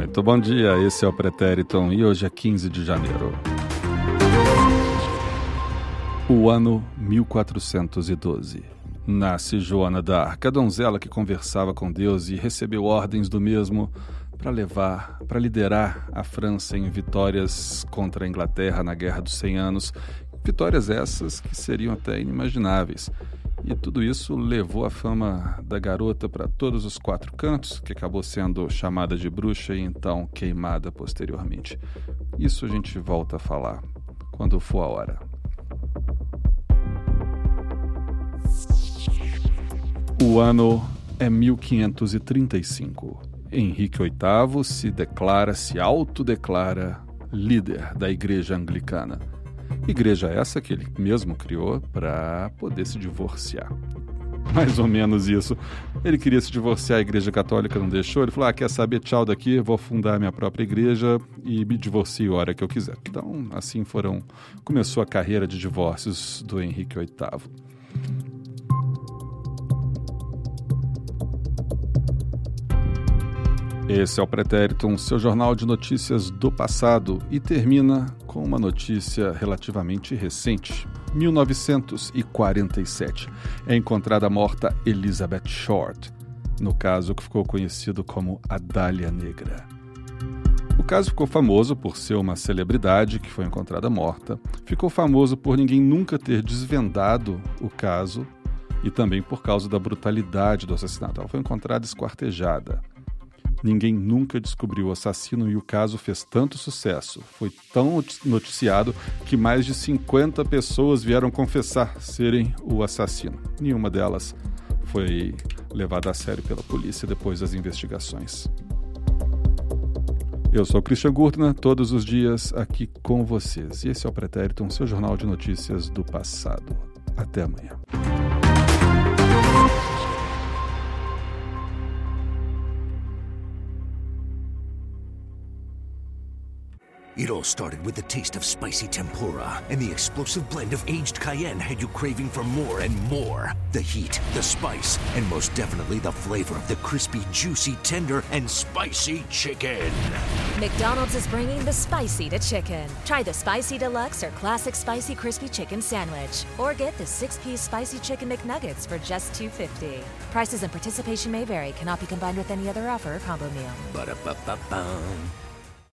Muito bom dia, esse é o Pretériton e hoje é 15 de janeiro. O ano 1412. Nasce Joana d'Arc, a donzela que conversava com Deus e recebeu ordens do mesmo para levar, para liderar a França em vitórias contra a Inglaterra na Guerra dos Cem Anos. Vitórias essas que seriam até inimagináveis. E tudo isso levou a fama da garota para todos os quatro cantos, que acabou sendo chamada de bruxa e então queimada posteriormente. Isso a gente volta a falar quando for a hora. O ano é 1535. Henrique VIII se declara, se autodeclara líder da Igreja Anglicana. Igreja essa que ele mesmo criou para poder se divorciar. Mais ou menos isso. Ele queria se divorciar, a Igreja Católica não deixou. Ele falou: Ah, quer saber? Tchau daqui, vou fundar minha própria igreja e me divorcio a hora que eu quiser. Então, assim foram. Começou a carreira de divórcios do Henrique VIII. Esse é o Pretérito, seu jornal de notícias do passado, e termina com uma notícia relativamente recente. 1947 é encontrada morta Elizabeth Short, no caso que ficou conhecido como a Dália Negra. O caso ficou famoso por ser uma celebridade que foi encontrada morta, ficou famoso por ninguém nunca ter desvendado o caso e também por causa da brutalidade do assassinato. Ela foi encontrada esquartejada. Ninguém nunca descobriu o assassino e o caso fez tanto sucesso, foi tão noticiado que mais de 50 pessoas vieram confessar serem o assassino. Nenhuma delas foi levada a sério pela polícia depois das investigações. Eu sou Christian Gurtner, todos os dias aqui com vocês. E esse é o Pretérito, seu jornal de notícias do passado. Até amanhã. It all started with the taste of spicy tempura, and the explosive blend of aged cayenne had you craving for more and more. The heat, the spice, and most definitely the flavor of the crispy, juicy, tender, and spicy chicken. McDonald's is bringing the spicy to chicken. Try the Spicy Deluxe or Classic Spicy Crispy Chicken Sandwich, or get the six-piece Spicy Chicken McNuggets for just $2.50. Prices and participation may vary. Cannot be combined with any other offer or combo meal. Ba-da-ba-ba-ba.